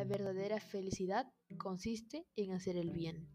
La verdadera felicidad consiste en hacer el bien.